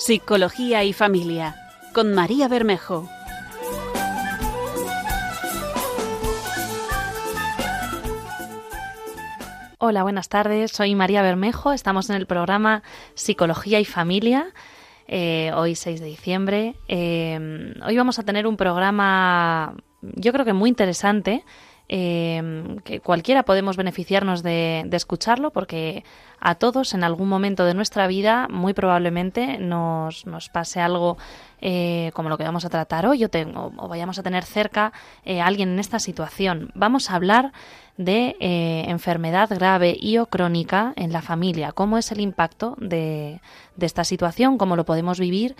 Psicología y Familia, con María Bermejo. Hola, buenas tardes. Soy María Bermejo. Estamos en el programa Psicología y Familia. Eh, hoy 6 de diciembre. Eh, hoy vamos a tener un programa, yo creo que muy interesante, eh, que cualquiera podemos beneficiarnos de, escucharlo porque a todos en algún momento de nuestra vida muy probablemente nos, pase algo como lo que vamos a tratar hoy o, tengo, o vayamos a tener cerca a alguien en esta situación. Vamos a hablar de eh, enfermedad grave y o crónica en la familia, cómo es el impacto de, esta situación, cómo lo podemos vivir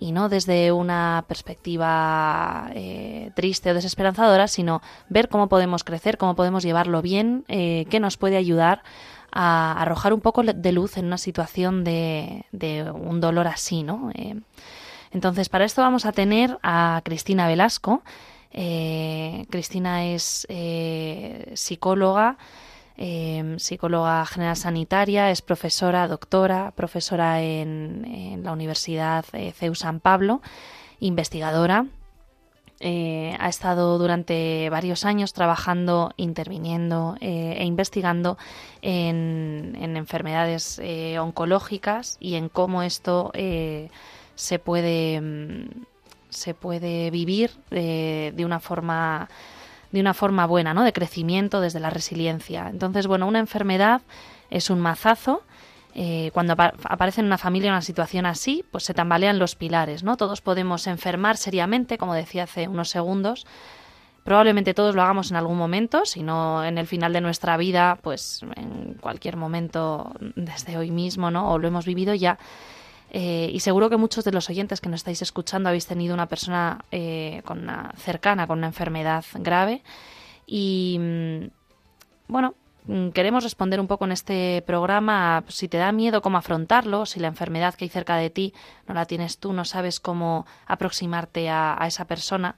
y no desde una perspectiva eh, triste o desesperanzadora, sino ver cómo podemos crecer, cómo podemos llevarlo bien, eh, qué nos puede ayudar a arrojar un poco de luz en una situación de, de un dolor así, ¿no? entonces, para esto vamos a tener a Cristina Velasco, eh, Cristina es eh, psicóloga, eh, psicóloga general sanitaria, es profesora, doctora, profesora en, la Universidad CEU San Pablo, investigadora. ha estado durante varios años trabajando, interviniendo e investigando en, en enfermedades oncológicas y en cómo esto se puede mm, se puede vivir de, una forma de una forma buena, ¿no? De crecimiento desde la resiliencia. Entonces, bueno, una enfermedad es un mazazo. Eh, cuando aparece en una familia una situación así, pues se tambalean los pilares, ¿no? Todos podemos enfermar seriamente, como decía hace unos segundos. Probablemente todos lo hagamos en algún momento, si no en el final de nuestra vida, pues en cualquier momento desde hoy mismo, ¿no? O lo hemos vivido ya. Eh, y seguro que muchos de los oyentes que nos estáis escuchando habéis tenido una persona eh, con una, cercana con una enfermedad grave. Y mm, bueno, mm, queremos responder un poco en este programa si te da miedo cómo afrontarlo, si la enfermedad que hay cerca de ti no la tienes tú, no sabes cómo aproximarte a, esa persona.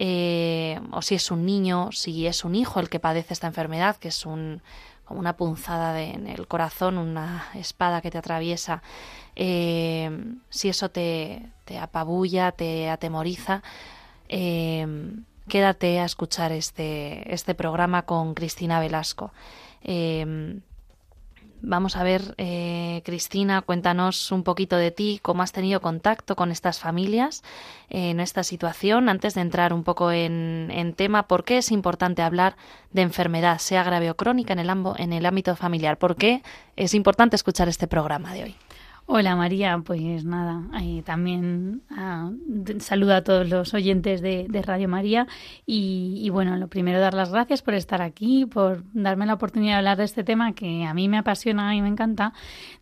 Eh, o si es un niño, si es un hijo el que padece esta enfermedad, que es un, como una punzada en el corazón, una espada que te atraviesa, eh, si eso te, apabulla, te atemoriza, eh, quédate a escuchar este, este programa con Cristina Velasco. Eh, Vamos a ver, eh, Cristina, cuéntanos un poquito de ti, cómo has tenido contacto con estas familias en esta situación, antes de entrar un poco en, en tema, ¿por qué es importante hablar de enfermedad, sea grave o crónica, en el, en el ámbito familiar? ¿Por qué es importante escuchar este programa de hoy? Hola María, pues nada, eh, también ah, saludo a todos los oyentes de, Radio María y, bueno, lo primero dar las gracias por estar aquí, por darme la oportunidad de hablar de este tema que a mí me apasiona y me encanta.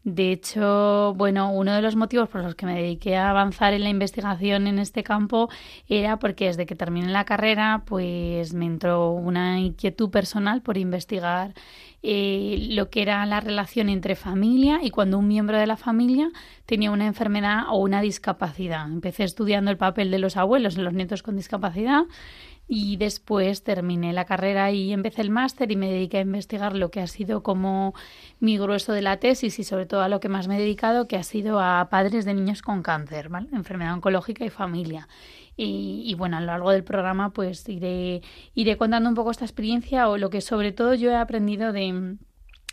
De hecho, bueno, uno de los motivos por los que me dediqué a avanzar en la investigación en este campo era porque desde que terminé la carrera, pues me entró una inquietud personal por investigar eh, lo que era la relación entre familia y cuando un miembro de la familia tenía una enfermedad o una discapacidad. Empecé estudiando el papel de los abuelos en los nietos con discapacidad y después terminé la carrera y empecé el máster y me dediqué a investigar lo que ha sido como mi grueso de la tesis y sobre todo a lo que más me he dedicado, que ha sido a padres de niños con cáncer, ¿vale? enfermedad oncológica y familia. Y, bueno, a lo largo del programa pues iré, iré contando un poco esta experiencia o lo que sobre todo yo he aprendido de,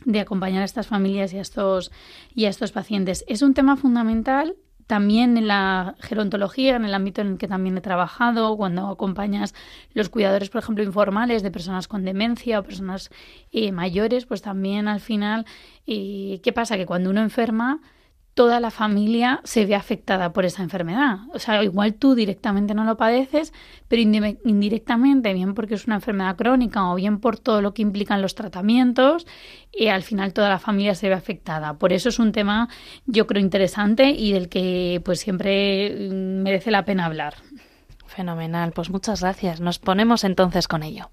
de acompañar a estas familias y a estos, y a estos pacientes. Es un tema fundamental también en la gerontología, en el ámbito en el que también he trabajado, cuando acompañas los cuidadores, por ejemplo, informales de personas con demencia o personas eh, mayores, pues también al final, eh, ¿qué pasa? Que cuando uno enferma, toda la familia se ve afectada por esa enfermedad. O sea, igual tú directamente no lo padeces, pero indirectamente, bien porque es una enfermedad crónica o bien por todo lo que implican los tratamientos, y al final toda la familia se ve afectada. Por eso es un tema, yo creo, interesante y del que pues siempre mm, merece la pena hablar. Fenomenal, pues muchas gracias. Nos ponemos entonces con ello.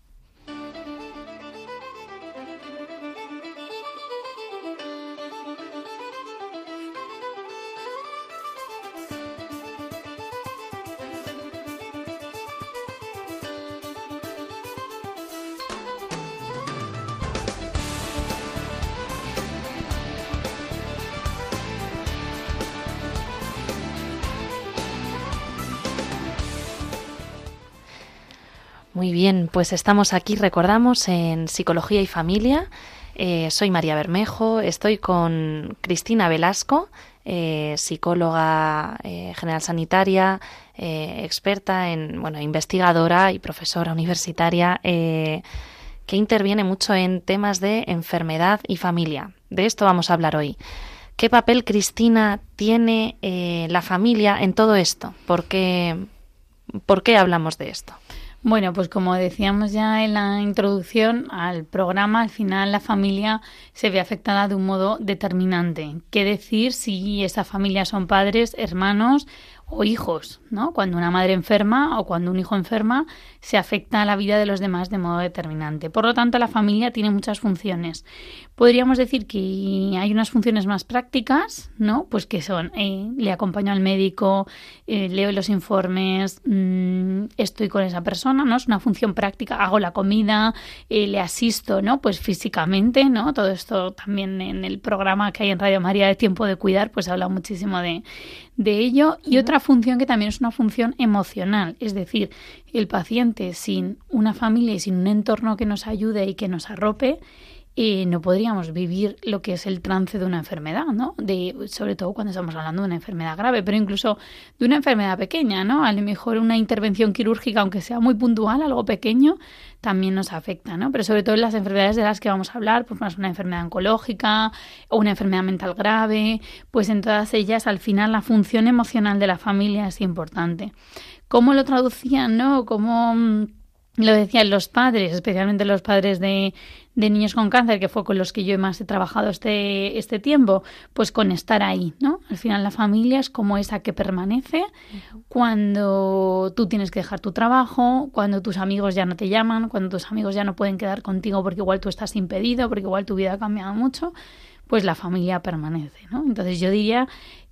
Muy bien, pues estamos aquí, recordamos, en Psicología y Familia. Eh, soy María Bermejo, estoy con Cristina Velasco, eh, psicóloga eh, general sanitaria, experta en, bueno, investigadora y profesora universitaria, que interviene mucho en temas de enfermedad y familia. De esto vamos a hablar hoy. ¿Qué papel, Cristina, tiene la familia en todo esto? ¿Por qué, ¿Por qué hablamos de esto? Bueno, pues como decíamos ya en la introducción al programa, al final la familia se ve afectada de un modo determinante. ¿Qué decir si esa familia son padres, hermanos o hijos, ¿no? Cuando una madre enferma o cuando un hijo enferma, se afecta a la vida de los demás de modo determinante. Por lo tanto, la familia tiene muchas funciones. Podríamos decir que hay unas funciones más prácticas, ¿no? Pues que son, eh, le acompaño al médico, eh, leo los informes, mm, estoy con esa persona, ¿no? Es una función práctica, hago la comida, eh, le asisto, ¿no? Pues físicamente, ¿no? Todo esto también en el programa que hay en Radio María de Tiempo de Cuidar, pues habla muchísimo de, de ello. Y otra función que también es una función emocional, es decir, el paciente sin una familia y sin un entorno que nos ayude y que nos arrope, no podríamos vivir lo que es el trance de una enfermedad, ¿no? De, sobre todo cuando estamos hablando de una enfermedad grave, pero incluso de una enfermedad pequeña, ¿no? A lo mejor una intervención quirúrgica, aunque sea muy puntual, algo pequeño, también nos afecta, ¿no? Pero sobre todo en las enfermedades de las que vamos a hablar, pues más una enfermedad oncológica o una enfermedad mental grave, pues en todas ellas al final la función emocional de la familia es importante. ¿Cómo lo traducían, no? ¿Cómo mm, lo decían los padres, especialmente los padres de, de, niños con cáncer, que fue con los que yo más he trabajado este, este tiempo, pues con estar ahí, ¿no? Al final la familia es como esa que permanece cuando tú tienes que dejar tu trabajo, cuando tus amigos ya no te llaman, cuando tus amigos ya no pueden quedar contigo porque igual tú estás impedido, porque igual tu vida ha cambiado mucho, pues la familia permanece, ¿no? Entonces yo diría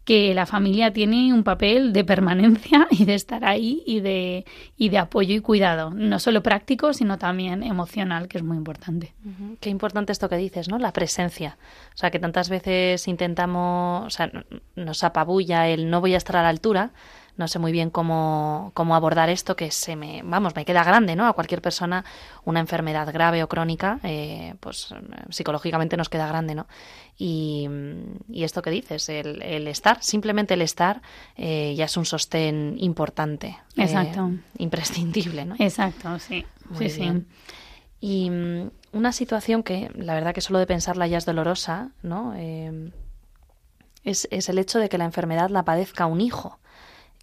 que la familia tiene un papel de permanencia y de estar ahí y de, y de apoyo y cuidado, no solo práctico, sino también emocional, que es muy importante. Qué importante esto que dices, ¿no? La presencia. O sea, que tantas veces intentamos, o sea, nos apabulla el no voy a estar a la altura, no sé muy bien cómo, cómo abordar esto, que se me, vamos, me queda grande, ¿no? A cualquier persona una enfermedad grave o crónica, eh, pues psicológicamente nos queda grande, ¿no? Y, esto que dices, el, el, estar, simplemente el estar, eh, ya es un sostén importante. Eh, Exacto. imprescindible, ¿no? Exacto, sí. sí, sí. Y mm, una situación que, la verdad que solo de pensarla ya es dolorosa, ¿no? es, es el hecho de que la enfermedad la padezca un hijo.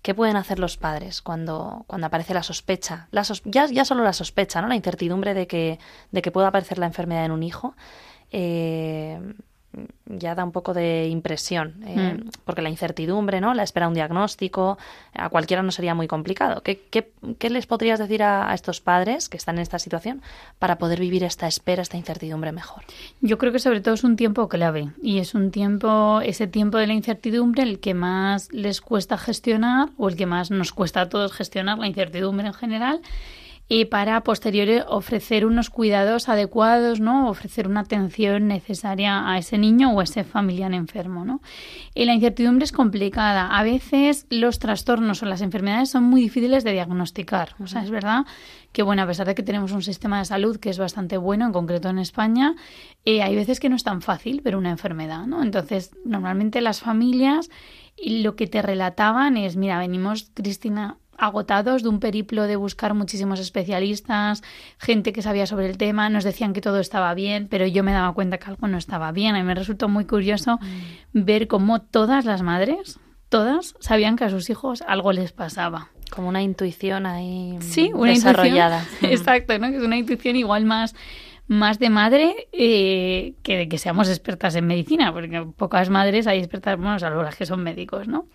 ¿Qué pueden hacer los padres cuando, cuando aparece la sospecha? La ya, ya solo la sospecha, ¿no? La incertidumbre de que, de que pueda aparecer la enfermedad en un hijo. Eh, ya da un poco de impresión, eh, mm. porque la incertidumbre, ¿no? La espera un diagnóstico, a cualquiera no sería muy complicado. ¿Qué, qué, les podrías decir a, estos padres que están en esta situación para poder vivir esta espera, esta incertidumbre mejor? Yo creo que sobre todo es un tiempo clave y es un tiempo, ese tiempo de la incertidumbre el que más les cuesta gestionar o el que más nos cuesta a todos gestionar la incertidumbre en general y para posteriores ofrecer unos cuidados adecuados, ¿no? Ofrecer una atención necesaria a ese niño o a ese familiar enfermo, ¿no? Y la incertidumbre es complicada. A veces los trastornos o las enfermedades son muy difíciles de diagnosticar. O sea, es verdad que, bueno, a pesar de que tenemos un sistema de salud que es bastante bueno, en concreto en España, eh, hay veces que no es tan fácil ver una enfermedad, ¿no? Entonces, normalmente las familias lo que te relataban es, mira, venimos, Cristina, agotados de un periplo de buscar muchísimos especialistas, gente que sabía sobre el tema, nos decían que todo estaba bien, pero yo me daba cuenta que algo no estaba bien. A mí me resultó muy curioso mm. ver cómo todas las madres, todas, sabían que a sus hijos algo les pasaba. Como una intuición ahí sí, una desarrollada. exacto, ¿no? Que es una intuición igual más más de madre eh, que de que seamos expertas en medicina, porque pocas madres hay expertas, bueno, salvo las que son médicos, ¿no?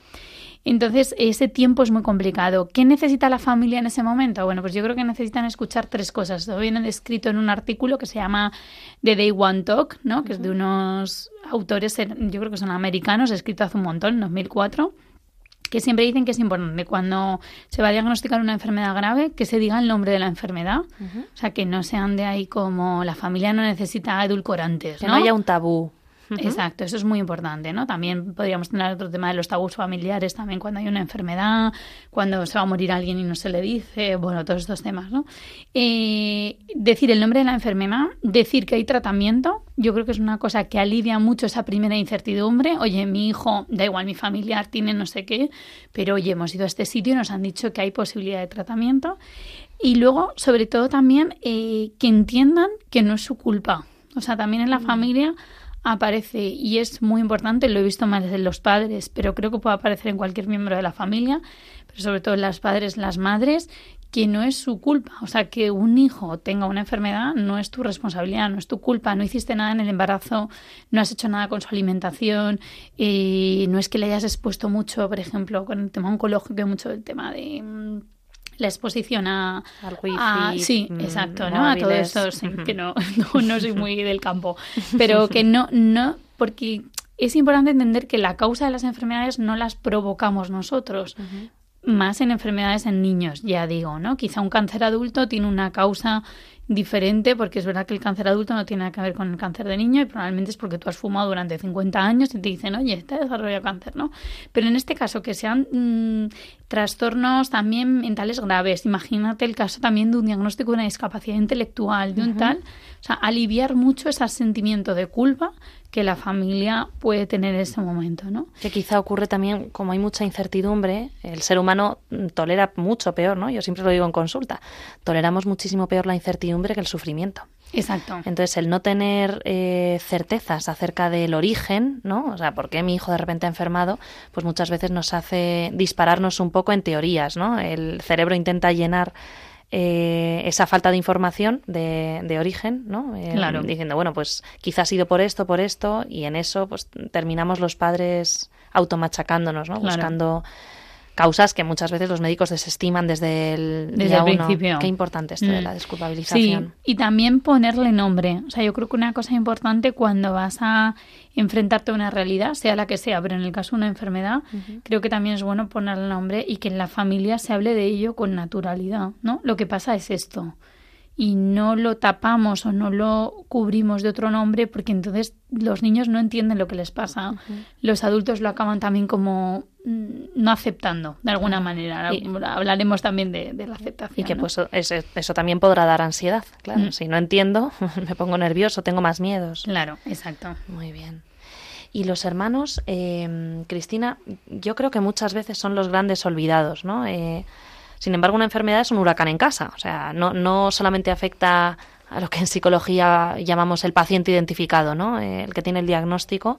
Entonces, ese tiempo es muy complicado. ¿Qué necesita la familia en ese momento? Bueno, pues yo creo que necesitan escuchar tres cosas. Lo viene descrito en un artículo que se llama The Day One Talk, ¿no? que es de unos autores, yo creo que son americanos, escrito hace un montón, en 2004 que siempre dicen que es importante cuando se va a diagnosticar una enfermedad grave que se diga el nombre de la enfermedad, o sea que no se ande ahí como la familia no necesita edulcorantes, que no haya un tabú. Exacto, eso es muy importante, ¿no? También podríamos tener otro tema de los tabús familiares, también cuando hay una enfermedad, cuando se va a morir alguien y no se le dice, bueno, todos estos temas, ¿no? Eh, decir el nombre de la enfermedad, decir que hay tratamiento, yo creo que es una cosa que alivia mucho esa primera incertidumbre. Oye, mi hijo, da igual, mi familiar tiene no sé qué, pero oye, hemos ido a este sitio y nos han dicho que hay posibilidad de tratamiento. Y luego, sobre todo también, eh, que entiendan que no es su culpa. O sea, también en la mm. familia aparece y es muy importante, lo he visto más en los padres, pero creo que puede aparecer en cualquier miembro de la familia, pero sobre todo en las padres, las madres, que no es su culpa. O sea, que un hijo tenga una enfermedad no es tu responsabilidad, no es tu culpa, no hiciste nada en el embarazo, no has hecho nada con su alimentación, y no es que le hayas expuesto mucho, por ejemplo, con el tema oncológico, mucho el tema de mm, la exposición a, al wifi, sí mm, exacto no a todo eso que no, no, soy muy del campo pero que no no porque es importante entender que la causa de las enfermedades no las provocamos nosotros más en enfermedades en niños, ya digo, ¿no? Quizá un cáncer adulto tiene una causa diferente, porque es verdad que el cáncer adulto no tiene nada que ver con el cáncer de niño y probablemente es porque tú has fumado durante 50 años y te dicen, oye, te desarrollado cáncer, ¿no? Pero en este caso, que sean mm, trastornos también mentales graves, imagínate el caso también de un diagnóstico de una discapacidad intelectual, de un tal, o sea, aliviar mucho ese sentimiento de culpa que la familia puede tener en ese momento, ¿no? Que quizá ocurre también, como hay mucha incertidumbre, el ser humano tolera mucho peor, ¿no? Yo siempre lo digo en consulta, toleramos muchísimo peor la incertidumbre que el sufrimiento. Exacto. Entonces, el no tener eh, certezas acerca del origen, ¿no? O sea, por qué mi hijo de repente ha enfermado, pues muchas veces nos hace dispararnos un poco en teorías, ¿no? El cerebro intenta llenar eh, esa falta de información de, de origen, ¿no? Eh, claro. Diciendo, bueno, pues quizás ha sido por esto, por esto, y en eso pues terminamos los padres automachacándonos, ¿no? Buscando causas que muchas veces los médicos desestiman desde el, desde principio. Qué importante esto de mm. la desculpabilización. Sí, y también ponerle nombre. O sea, yo creo que una cosa importante cuando vas a enfrentarte a una realidad, sea la que sea, pero en el caso de una enfermedad, creo que también es bueno ponerle nombre y que en la familia se hable de ello con naturalidad, ¿no? Lo que pasa es esto y no lo tapamos o no lo cubrimos de otro nombre porque entonces los niños no entienden lo que les pasa. Los adultos lo acaban también como no aceptando de alguna manera. Hablaremos también de, la aceptación. Y que pues eso, también podrá dar ansiedad, claro. Mm. Si no entiendo, me pongo nervioso, tengo más miedos. Claro, exacto. Muy bien. Y los hermanos, eh, Cristina, yo creo que muchas veces son los grandes olvidados, ¿no? Eh, sin embargo, una enfermedad es un huracán en casa. O sea, no, no solamente afecta a lo que en psicología llamamos el paciente identificado, ¿no? Eh, el que tiene el diagnóstico,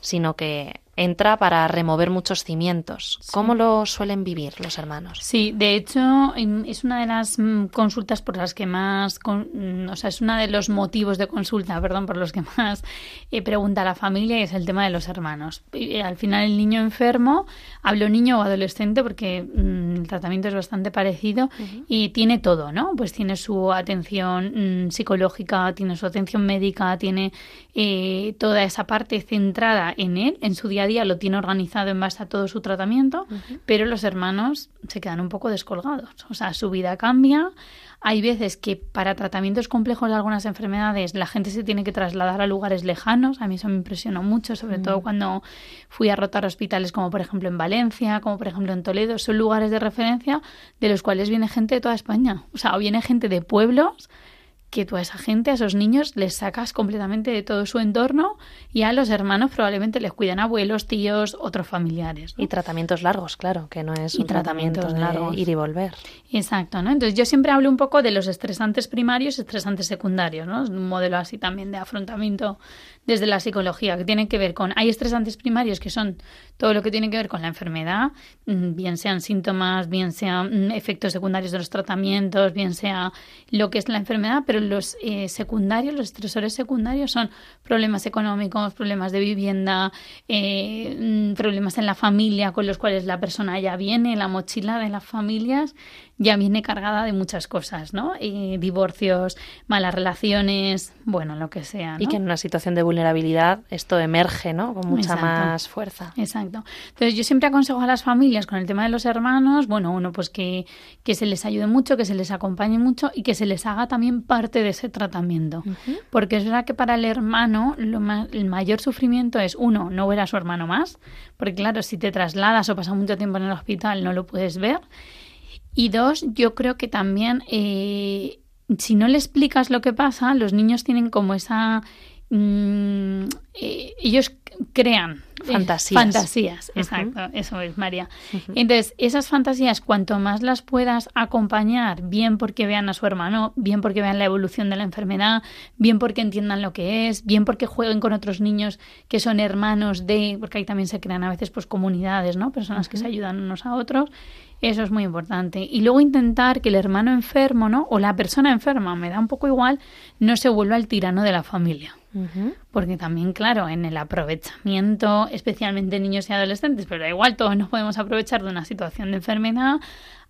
sino que entra para remover muchos cimientos. ¿Cómo lo suelen vivir los hermanos? Sí, de hecho es una de las mm, consultas por las que más, mm, o sea, es uno de los motivos de consulta, perdón, por los que más eh, pregunta la familia y es el tema de los hermanos. Y, al final el niño enfermo, hablo niño o adolescente porque mm, el tratamiento es bastante parecido y tiene todo, ¿no? Pues tiene su atención psicológica, tiene su atención médica, tiene eh, toda esa parte centrada en él, en su día día lo tiene organizado en base a todo su tratamiento, pero los hermanos se quedan un poco descolgados. O sea, su vida cambia. Hay veces que para tratamientos complejos de algunas enfermedades la gente se tiene que trasladar a lugares lejanos. A mí eso me impresionó mucho, sobre todo mm. cuando fui a rotar hospitales como por ejemplo en Valencia, como por ejemplo en Toledo. Son lugares de referencia de los cuales viene gente de toda España. O sea, viene gente de pueblos que tú a esa gente, a esos niños, les sacas completamente de todo su entorno y a los hermanos probablemente les cuidan abuelos, tíos, otros familiares. Y tratamientos largos, claro, que no es un tratamiento de ir y volver. Exacto, ¿no? Entonces yo siempre hablo un poco de los estresantes primarios y estresantes secundarios, ¿no? Es un modelo así también de afrontamiento desde la psicología, que tienen que ver con, hay estresantes primarios que son todo lo que tiene que ver con la enfermedad, mm, bien sean síntomas, bien sean mm, efectos secundarios de los tratamientos, bien sea lo que es la enfermedad, pero los eh, secundarios, los estresores secundarios son problemas económicos, problemas de vivienda, eh, mm, problemas en la familia con los cuales la persona ya viene, la mochila de las familias ya viene cargada de muchas cosas, ¿no? Y divorcios, malas relaciones, bueno, lo que sea. Y que en una situación de vulnerabilidad esto emerge, ¿no? Con mucha más fuerza. Exacto. Entonces yo siempre aconsejo a las familias con el tema de los hermanos, bueno, uno pues que, que se les ayude mucho, que se les acompañe mucho y que se les haga también parte de ese tratamiento. Porque es verdad que para el hermano lo el mayor sufrimiento es, uno, no ver a su hermano más, porque claro, si te trasladas o pasas mucho tiempo en el hospital no lo puedes ver. Y dos, yo creo que también, eh, si no le explicas lo que pasa, los niños tienen como esa... Mm, eh, ellos crean Fantasías. fantasías, exacto, eso es, María. Entonces, esas fantasías, cuanto más las puedas acompañar, bien porque vean a su hermano, bien porque vean la evolución de la enfermedad, bien porque entiendan lo que es, bien porque jueguen con otros niños que son hermanos de, porque ahí también se crean a veces pues comunidades, ¿no? Personas que se ayudan unos a otros. Eso es muy importante. Y luego intentar que el hermano enfermo, ¿no? O la persona enferma, me da un poco igual, no se vuelva el tirano de la familia. Porque también, claro, en el aprovechamiento, especialmente niños y adolescentes, pero da igual, todos nos podemos aprovechar de una situación de enfermedad,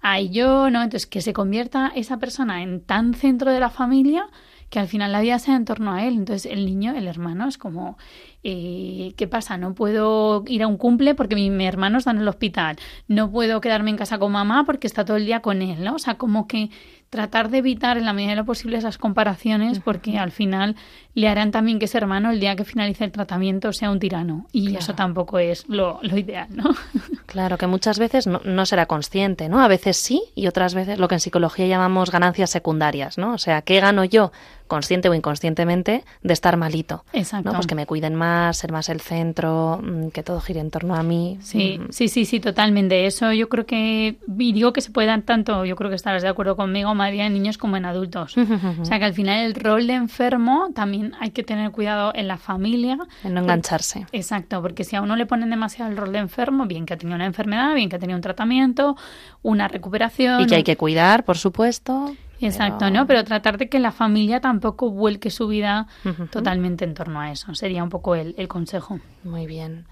hay yo, ¿no? Entonces, que se convierta esa persona en tan centro de la familia que al final la vida sea en torno a él. Entonces, el niño, el hermano, es como, eh, ¿qué pasa? No puedo ir a un cumple porque mi, mi, hermano está en el hospital. No puedo quedarme en casa con mamá porque está todo el día con él, ¿no? O sea, como que tratar de evitar en la medida de lo posible esas comparaciones porque al final le harán también que ese hermano el día que finalice el tratamiento sea un tirano y eso tampoco es lo, lo, ideal, ¿no? Claro, que muchas veces no, no, será consciente, ¿no? A veces sí y otras veces lo que en psicología llamamos ganancias secundarias, ¿no? O sea, ¿qué gano yo, consciente o inconscientemente, de estar malito? Exacto. ¿no? Pues que me cuiden más, ser más el centro, mm, que todo gire en torno a mí. Sí, mm. sí, sí, sí, totalmente. Eso yo creo que, y digo que se puede dar tanto, yo creo que estarás de acuerdo conmigo, María, en niños como en adultos. o sea, que al final el rol de enfermo también hay que tener cuidado en la familia. En no engancharse. Exacto, porque si a uno le ponen demasiado el rol de enfermo, bien que ha tenido una enfermedad, bien que ha tenido un tratamiento, una recuperación. Y que hay que cuidar, por supuesto. Exacto, ¿no? Pero tratar de que la familia tampoco vuelque su vida totalmente en torno a eso. Sería un poco el, el consejo. Muy bien.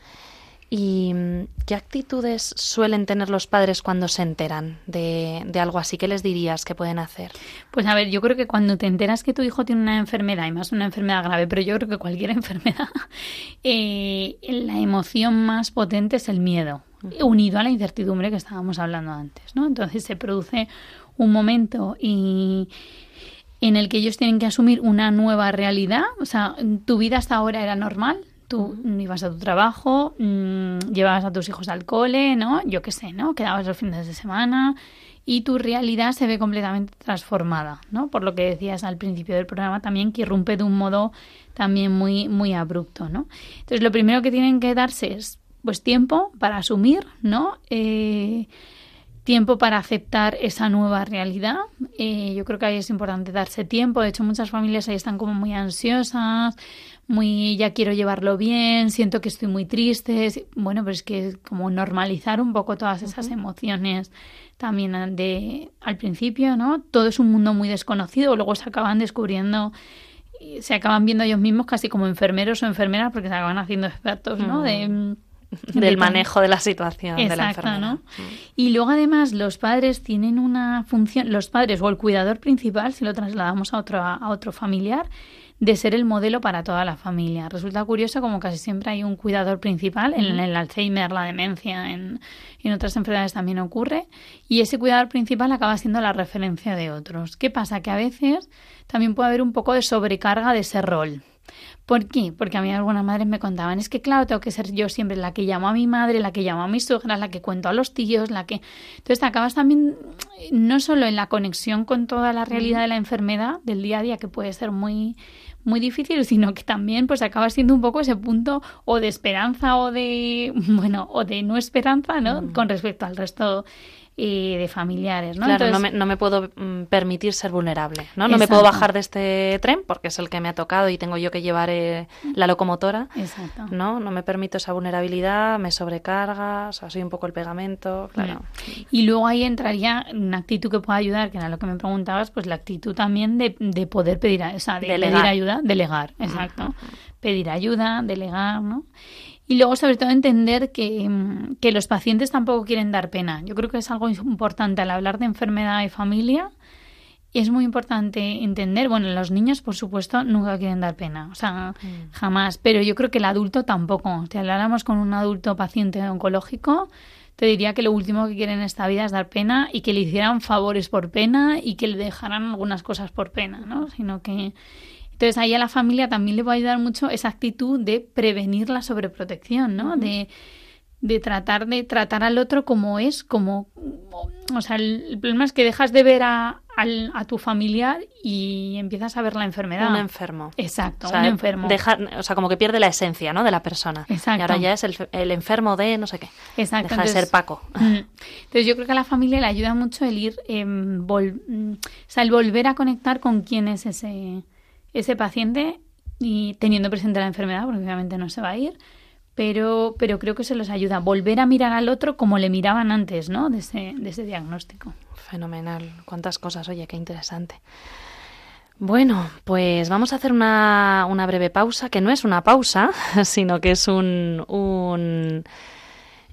¿Y mm, qué actitudes suelen tener los padres cuando se enteran de, de, algo así? ¿Qué les dirías que pueden hacer? Pues a ver, yo creo que cuando te enteras que tu hijo tiene una enfermedad, y más una enfermedad grave, pero yo creo que cualquier enfermedad, eh, la emoción más potente es el miedo, unido a la incertidumbre que estábamos hablando antes, ¿no? Entonces se produce un momento y en el que ellos tienen que asumir una nueva realidad. O sea, tu vida hasta ahora era normal, tú ibas a tu trabajo, mmm, llevabas a tus hijos al cole, ¿no? Yo qué sé, ¿no? Quedabas los fines de semana y tu realidad se ve completamente transformada, ¿no? Por lo que decías al principio del programa también, que irrumpe de un modo también muy, muy abrupto, ¿no? Entonces, lo primero que tienen que darse es, pues, tiempo para asumir, ¿no? Eh, tiempo para aceptar esa nueva realidad. Eh, yo creo que ahí es importante darse tiempo. De hecho, muchas familias ahí están como muy ansiosas, muy ya quiero llevarlo bien, siento que estoy muy triste. Bueno, pero es que como normalizar un poco todas esas emociones también de al principio, ¿no? Todo es un mundo muy desconocido, luego se acaban descubriendo se acaban viendo ellos mismos casi como enfermeros o enfermeras porque se acaban haciendo expertos, ¿no? De del manejo de la situación Exacto, de la enfermedad. ¿no? Y luego además los padres tienen una función, los padres o el cuidador principal, si lo trasladamos a otro, a otro familiar, de ser el modelo para toda la familia. Resulta curioso como casi siempre hay un cuidador principal, en el Alzheimer, la demencia, en, en otras enfermedades también ocurre, y ese cuidador principal acaba siendo la referencia de otros. ¿Qué pasa? Que a veces también puede haber un poco de sobrecarga de ese rol. ¿Por qué? Porque a mí algunas madres me contaban, es que claro, tengo que ser yo siempre la que llamo a mi madre, la que llamo a mis suegras, la que cuento a los tíos, la que... Entonces te acabas también no solo en la conexión con toda la realidad de la enfermedad del día a día, que puede ser muy muy difícil, sino que también pues acaba siendo un poco ese punto o de esperanza o de, bueno, o de no esperanza, ¿no? Con respecto al resto y de familiares, ¿no? Claro, no, me, no, me, puedo mm, permitir ser vulnerable, ¿no? No me puedo bajar de este tren porque es el que me ha tocado y tengo yo que llevar eh, la locomotora, Exacto. ¿no? No me permito esa vulnerabilidad, me sobrecarga, o sea, soy un poco el pegamento, claro. Y luego ahí entraría una actitud que pueda ayudar, que era lo que me preguntabas, pues la actitud también de, de poder pedir, o sea, de delegar. pedir ayuda, delegar, exacto. Pedir ayuda, delegar, ¿no? Y luego, sobre todo, entender que, mm, que, los pacientes tampoco quieren dar pena. Yo creo que es algo importante al hablar de enfermedad y familia. Es muy importante entender, bueno, los niños, por supuesto, nunca quieren dar pena, o sea, mm. jamás. Pero yo creo que el adulto tampoco. Si habláramos con un adulto paciente oncológico, te diría que lo último que quieren en esta vida es dar pena y que le hicieran favores por pena y que le dejaran algunas cosas por pena, ¿no? Sino que entonces ahí a la familia también le va a ayudar mucho esa actitud de prevenir la sobreprotección, ¿no? De de tratar de tratar al otro como es, como o sea, el, problema es que dejas de ver a, a, tu familiar y empiezas a ver la enfermedad. Un enfermo. Exacto, un enfermo. o sea, como que pierde la esencia, ¿no? De la persona. Exacto. Y ahora ya es el, el enfermo de no sé qué. Exacto. Deja de ser Paco. Mm. Entonces yo creo que a la familia le ayuda mucho el ir, eh, o sea, el volver a conectar con quién es ese, ese paciente y teniendo presente la enfermedad, porque obviamente no se va a ir pero, pero creo que se les ayuda a volver a mirar al otro como le miraban antes, ¿no? De ese, de ese diagnóstico. Fenomenal. Cuántas cosas, oye, qué interesante. Bueno, pues vamos a hacer una, una breve pausa, que no es una pausa, sino que es un... un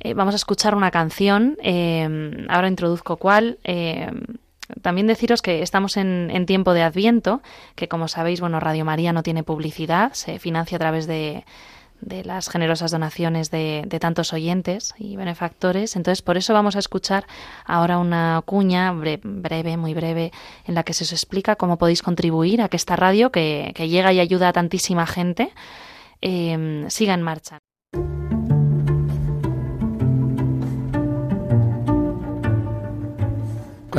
eh, vamos a escuchar una canción. Eh, ahora introduzco cuál. Eh, también deciros que estamos en, en, tiempo de Adviento, que como sabéis, bueno, Radio María no tiene publicidad, se financia a través de, de las generosas donaciones de, tantos oyentes y benefactores. Entonces, por eso vamos a escuchar ahora una cuña breve, muy breve, en la que se os explica cómo podéis contribuir a que esta radio, que, llega y ayuda a tantísima gente, eh, siga en marcha.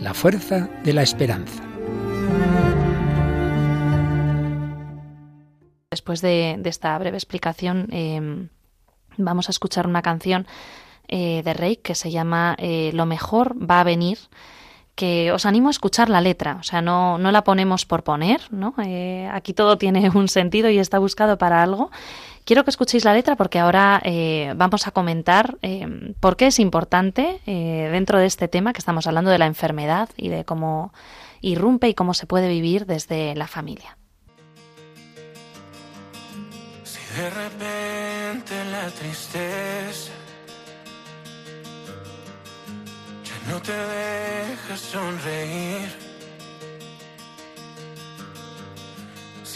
la fuerza de la esperanza. Después de, esta breve explicación, em, vamos a escuchar una canción eh, de Rey que se llama eh, Lo mejor va a venir que os animo a escuchar la letra, o sea, no, no la ponemos por poner, ¿no? Eh, aquí todo tiene un sentido y está buscado para algo. Quiero que escuchéis la letra porque ahora vamos a comentar por qué es importante dentro de este tema que estamos hablando de la enfermedad y de cómo irrumpe y cómo se puede vivir desde la familia. De repente la tristeza no te deja sonreír.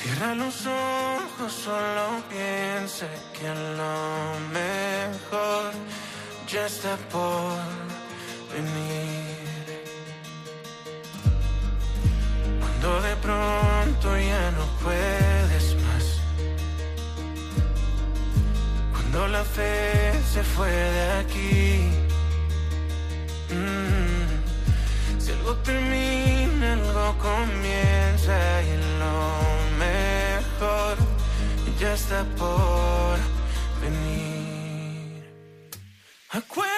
Cierra los ojos, solo piensa que lo mejor ya está por venir. Cuando de pronto ya no puedes Cuando la fe se fue de aquí. Mm. Si algo termina, algo comienza y lo mejor ya está por venir. Acuérdate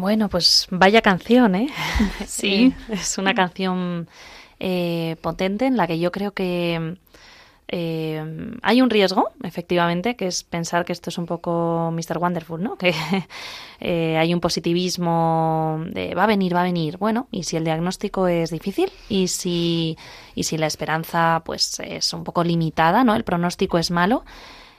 Bueno, pues vaya canción, ¿eh? Sí. Eh, es una canción eh, potente en la que yo creo que eh, hay un riesgo, efectivamente, que es pensar que esto es un poco Mr. Wonderful, ¿no? Que eh, hay un positivismo de va a venir, va a venir. Bueno, y si el diagnóstico es difícil y si, y si la esperanza pues es un poco limitada, ¿no? El pronóstico es malo.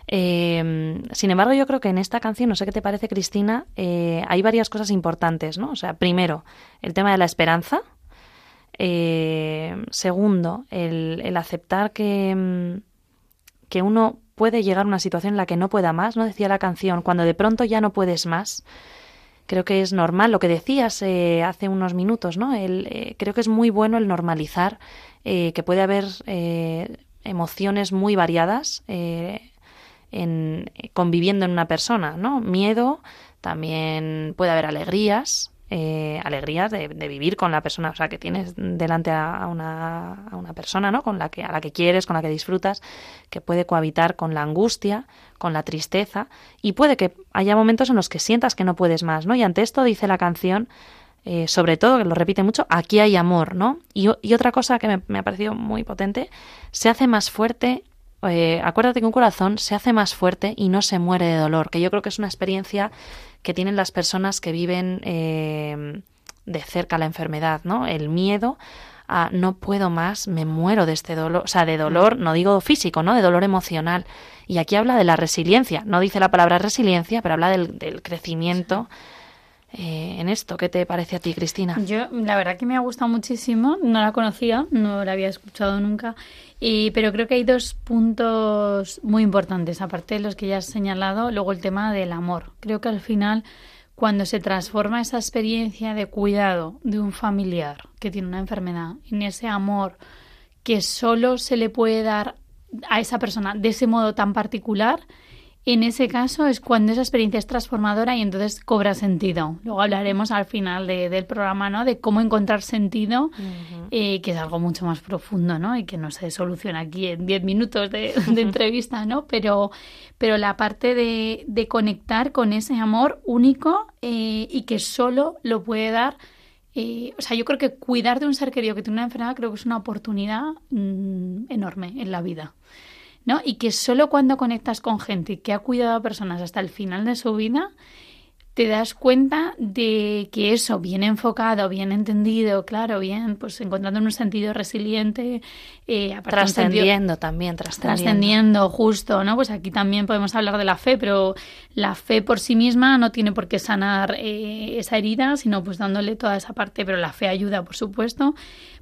Eh, sin embargo, yo creo que en esta canción, no sé qué te parece, Cristina, eh, hay varias cosas importantes, ¿no? O sea, primero, el tema de la esperanza. Eh, segundo, el, el aceptar que, mm, que uno puede llegar a una situación en la que no pueda más, ¿no? Decía la canción, cuando de pronto ya no puedes más. Creo que es normal lo que decías eh, hace unos minutos, ¿no? Eh, creo que es muy bueno el normalizar que puede haber emociones muy variadas eh, en, conviviendo en una persona, ¿no? Miedo, también puede haber alegrías, eh, alegrías de, vivir con la persona, o sea, que tienes delante a, una, persona, ¿no? Con la que, a la que quieres, con la que disfrutas, que puede cohabitar con la angustia, con la tristeza, y puede que haya momentos en los que sientas que no puedes más, ¿no? Y ante esto dice la canción, eh, sobre todo, que lo repite mucho, aquí hay amor, ¿no? Y, otra cosa que me ha parecido muy potente, se hace más fuerte, eh, acuérdate que un corazón se hace más fuerte y no se muere de dolor, que yo creo que es una experiencia que tienen las personas que viven eh, de cerca la enfermedad, ¿no? El miedo a no puedo más, me muero de este dolor, o sea, de dolor, no digo físico, ¿no? De dolor emocional. Y aquí habla de la resiliencia, no dice la palabra resiliencia, pero habla del, del crecimiento eh, en esto. ¿Qué te parece a ti, Cristina? Yo, la verdad que me ha gustado muchísimo, no la conocía, no la había escuchado nunca, y, pero creo que hay dos puntos muy importantes, aparte de los que ya has señalado, luego el tema del amor. Creo que al final, cuando se transforma esa experiencia de cuidado de un familiar que tiene una enfermedad en ese amor que solo se le puede dar a esa persona de ese modo tan particular, en ese caso es cuando esa experiencia es transformadora y entonces cobra sentido. Luego hablaremos al final de- del programa, ¿no? De cómo encontrar sentido, eh, que es algo mucho más profundo, ¿no? Y que no se soluciona aquí en 10 minutos de, de entrevista, ¿no? Pero, pero la parte de, de conectar con ese amor único eh, y que solo lo puede dar eh, o sea, yo creo que cuidar de un ser querido que tiene una enfermedad creo que es una oportunidad mm, enorme en la vida. ¿No? Y que solo cuando conectas con gente que ha cuidado a personas hasta el final de su vida, te das cuenta de que eso, bien enfocado, bien entendido, claro, bien, pues encontrando un sentido resiliente, eh, Trascendiendo también, trascendiendo. trascendiendo justo, ¿no? Pues aquí también podemos hablar de la fe, pero la fe por sí misma no tiene por qué sanar eh, esa herida, sino pues dándole toda esa parte, pero la fe ayuda, por supuesto,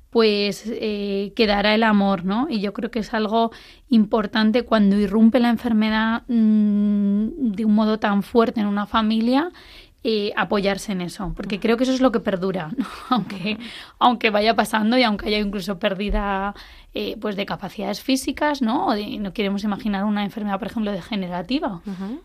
pues eh, quedará el amor, ¿no? Y yo creo que es algo importante cuando irrumpe la enfermedad mm, de un modo tan fuerte en una familia. eh, apoyarse en eso, porque creo que eso es lo que perdura, ¿no? aunque, aunque vaya pasando y aunque haya incluso pérdida eh, pues de capacidades físicas, ¿no? O de- no queremos imaginar una enfermedad, por ejemplo, degenerativa,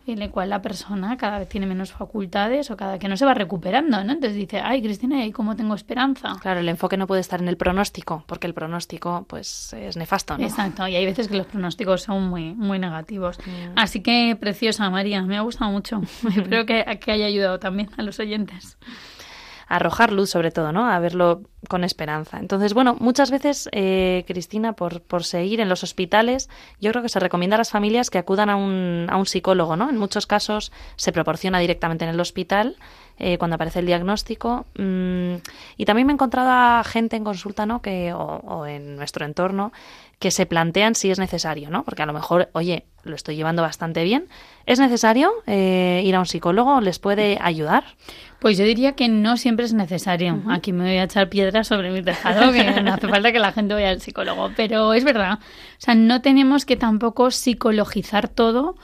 en la cual la persona cada vez tiene menos facultades o cada que no se va recuperando, ¿no? Entonces dice, ay, Cristina, ¿y cómo tengo esperanza? Claro, el enfoque no puede estar en el pronóstico, porque el pronóstico pues es nefasto, ¿no? Exacto, y hay veces que los pronósticos son muy, muy negativos. Mm. Así que, preciosa María, me ha gustado mucho. Espero que, que haya ayudado también a los oyentes. Arrojar luz sobre todo, ¿no? A verlo con esperanza. Entonces, bueno, muchas veces, eh, Cristina, por, por seguir en los hospitales, yo creo que se recomienda a las familias que acudan a un, a un psicólogo, ¿no? En muchos casos se proporciona directamente en el hospital eh, cuando aparece el diagnóstico. Mm, y también me he encontrado a gente en consulta, ¿no? Que, o, o en nuestro entorno, que se plantean si es necesario, ¿no? Porque a lo mejor, oye, lo estoy llevando bastante bien. ¿Es necesario eh, ir a un psicólogo? ¿Les puede ayudar? Pues yo diría que no siempre es necesario. Aquí me voy a echar piedras sobre mi tejado, que no hace falta que la gente vaya al psicólogo. Pero es verdad. O sea, no tenemos que tampoco psicologizar todo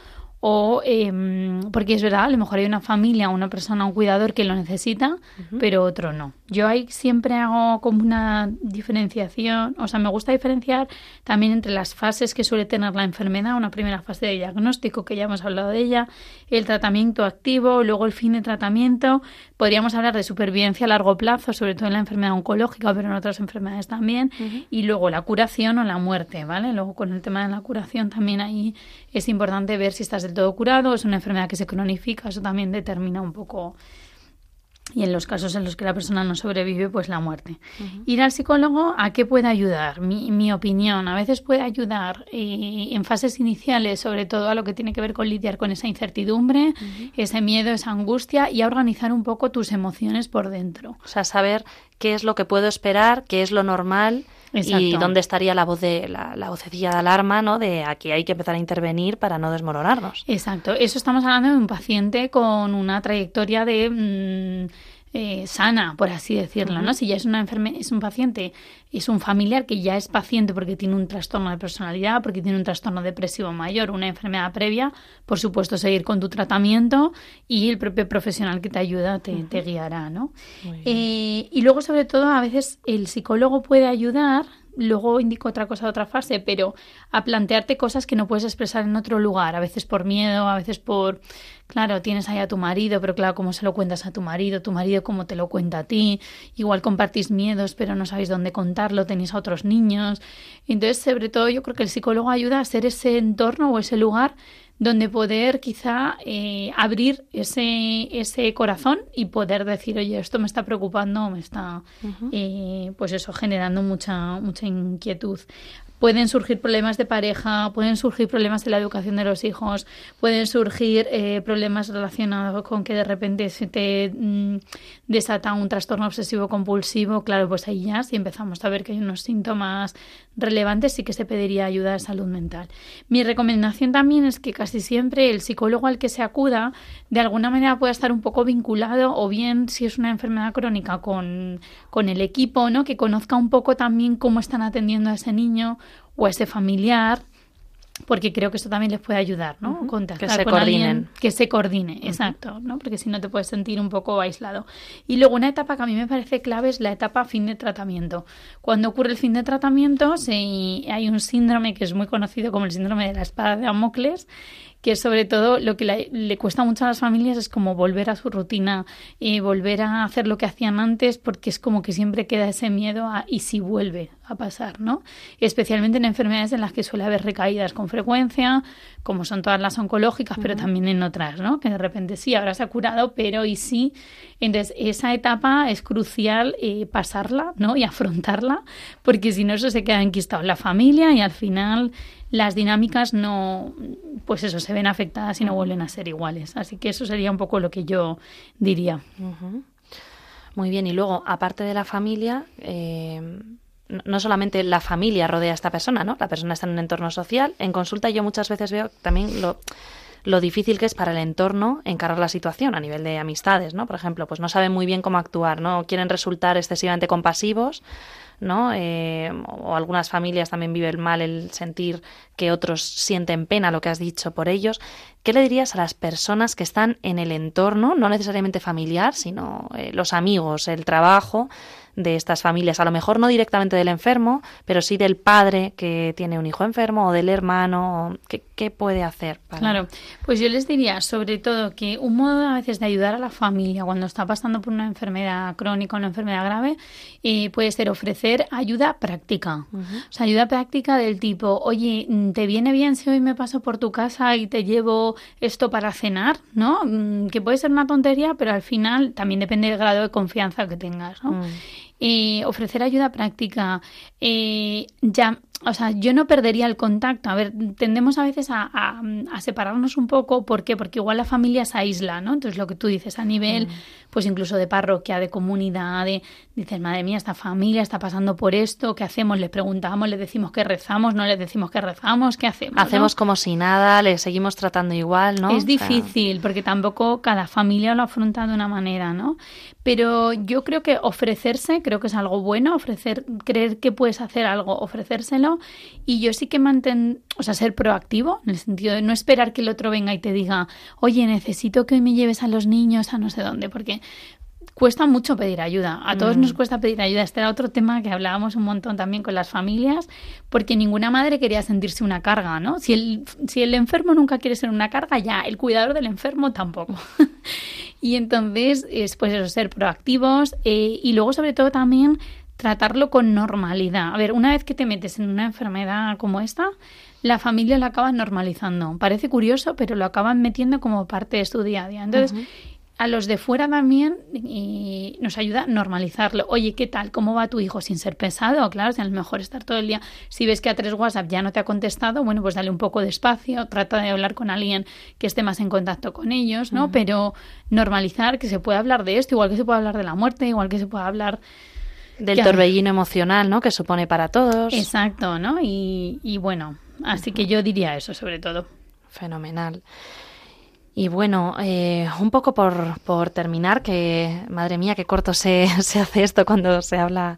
o em, porque es verdad, a lo mejor hay una familia, una persona, un cuidador que lo necesita, pero otro no. Yo ahí siempre hago como una diferenciación, o sea, me gusta diferenciar también entre las fases que suele tener la enfermedad, una primera fase de diagnóstico, que ya hemos hablado de ella, el tratamiento activo, luego el fin de tratamiento, podríamos hablar de supervivencia a largo plazo, sobre todo en la enfermedad oncológica, pero en otras enfermedades también, y luego la curación o la muerte, ¿vale? Luego con el tema de la curación también ahí es importante ver si estás del todo curado, es una enfermedad que se cronifica, eso también determina un poco y en los casos en los que la persona no sobrevive, pues la muerte. Ir al psicólogo, ¿a qué puede ayudar? Mi, mi opinión, a veces puede ayudar eh, en fases iniciales, sobre todo a lo que tiene que ver con lidiar con esa incertidumbre, ese miedo, esa angustia y a organizar un poco tus emociones por dentro. O sea, saber qué es lo que puedo esperar, qué es lo normal y dónde estaría la voz de la, la vocecilla de alarma, ¿no? De aquí hay que empezar a intervenir para no desmoronarnos. Exacto, eso estamos hablando de un paciente con una trayectoria de mm, eh, sana, por así decirlo, ¿no? Si ya es una enferme es un paciente, es un familiar que ya es paciente porque tiene un trastorno de personalidad, porque tiene un trastorno depresivo mayor, una enfermedad previa, por supuesto seguir con tu tratamiento y el propio profesional que te ayuda te, te guiará, ¿no? Eh, y luego, sobre todo, a veces el psicólogo puede ayudar luego indico otra cosa de otra fase, pero a plantearte cosas que no puedes expresar en otro lugar, a veces por miedo, a veces por, claro, tienes ahí a tu marido, pero claro, ¿cómo se lo cuentas a tu marido? Tu marido, ¿cómo te lo cuenta a ti? Igual compartís miedos, pero no sabéis dónde contarlo, tenéis a otros niños. Entonces, sobre todo, yo creo que el psicólogo ayuda a ser ese entorno o ese lugar donde poder quizá eh, abrir ese, ese corazón y poder decir, oye, esto me está preocupando, me está, eh, pues eso, generando mucha, mucha inquietud. Pueden surgir problemas de pareja, pueden surgir problemas de la educación de los hijos, pueden surgir eh, problemas relacionados con que de repente se te mm, desata un trastorno obsesivo compulsivo. Claro, pues ahí ya si empezamos a ver que hay unos síntomas relevantes, sí que se pediría ayuda de salud mental. Mi recomendación también es que casi siempre el psicólogo al que se acuda de alguna manera pueda estar un poco vinculado o bien si es una enfermedad crónica con, con el equipo, ¿no? Que conozca un poco también cómo están atendiendo a ese niño o a ese familiar porque creo que esto también les puede ayudar, ¿no? Contactar Que se con alguien coordinen. que se coordine, exacto, ¿no? Porque si no te puedes sentir un poco aislado. Y luego una etapa que a mí me parece clave es la etapa fin de tratamiento. Cuando ocurre el fin de tratamiento, se, hay un síndrome que es muy conocido como el síndrome de la espada de Damocles, que sobre todo lo que le, le cuesta mucho a las familias es como volver a su rutina, eh, volver a hacer lo que hacían antes, porque es como que siempre queda ese miedo a y si vuelve a pasar, ¿no? Especialmente en enfermedades en las que suele haber recaídas con frecuencia, como son todas las oncológicas, pero también en otras, ¿no? Que de repente sí, ahora se ha curado, pero y sí. Entonces, esa etapa es crucial eh, pasarla, ¿no? Y afrontarla, porque si no, eso se queda enquistado en la familia y al final las dinámicas no, pues eso, se ven afectadas y no vuelven a ser iguales. Así que eso sería un poco lo que yo diría. Muy bien, y luego, aparte de la familia, eh, no- solamente la familia rodea a esta persona, ¿no? La persona está en un entorno social. En consulta yo muchas veces veo también lo, lo difícil que es para el entorno encarar la situación a nivel de amistades, ¿no? Por ejemplo, pues no saben muy bien cómo actuar, ¿no? Quieren resultar excesivamente compasivos, ¿no? Eh, o algunas familias también viven mal el sentir que otros sienten pena, lo que has dicho, por ellos. ¿Qué le dirías a las personas que están en el entorno, no necesariamente familiar, sino eh, los amigos, el trabajo, de estas familias. A lo mejor no directamente del enfermo, pero sí del padre que tiene un hijo enfermo o del hermano. ¿Qué, qué puede hacer? para- Claro, pues yo les diría sobre todo que un modo a veces de ayudar a la familia cuando está pasando por una enfermedad crónica o una enfermedad grave eh, puede ser ofrecer ayuda práctica. O sea, ayuda práctica del tipo, oye, mm, ¿te viene bien si hoy me paso por tu casa y te llevo esto para cenar? ¿No? Mm, Que puede ser una tontería, pero al final también depende del grado de confianza que tengas, ¿no? Mm. Eh, ofrecer ayuda práctica, eh, ya, o sea, yo no perdería el contacto. A ver, tendemos a veces a, a- a separarnos un poco, ¿por qué? Porque igual la familia se aísla, ¿no? Entonces lo que tú dices a nivel, pues incluso de parroquia, de comunidad, de, dices, madre mía, esta familia está pasando por esto, ¿qué hacemos? Les preguntamos, les decimos que rezamos, no les decimos que rezamos, ¿qué hacemos? no? Hacemos como si nada, le seguimos tratando igual, ¿no? Es difícil porque tampoco cada familia lo afronta de una manera, ¿no? Pero yo creo que ofrecerse, creo que es algo bueno, ofrecer, creer que puedes hacer algo, ofrecérselo y yo sí que manten, o sea, ser proactivo en el sentido de no esperar que el otro venga y te diga, oye, necesito que hoy me lleves a los niños a no sé dónde, porque cuesta mucho pedir ayuda. A todos nos cuesta pedir ayuda. Este era otro tema que hablábamos un montón también con las familias, porque ninguna madre quería sentirse una carga, ¿no? Si el, si el enfermo nunca quiere ser una carga, ya el cuidador del enfermo tampoco. y entonces, es pues eso, ser proactivos eh, y luego sobre todo también tratarlo con normalidad. A ver, una vez que te metes en una enfermedad como esta, la familia lo acaba normalizando. Parece curioso, pero lo acaban metiendo como parte de su día a día. Entonces, a los de fuera también y nos ayuda a normalizarlo. Oye, ¿qué tal? ¿Cómo va tu hijo? Sin ser pesado, claro, si a lo mejor estar todo el día. Si ves que a tres WhatsApp ya no te ha contestado, bueno, pues dale un poco de espacio, trata de hablar con alguien que esté más en contacto con ellos, ¿no? Pero normalizar que se puede hablar de esto, igual que se puede hablar de la muerte, igual que se puede hablar Del torbellino emocional, ¿no? Que supone para todos. Exacto, ¿no? Y, y bueno, así que yo diría eso sobre todo. Fenomenal. Y bueno, eh, un poco por, por terminar, que madre mía, qué corto se, se hace esto cuando se habla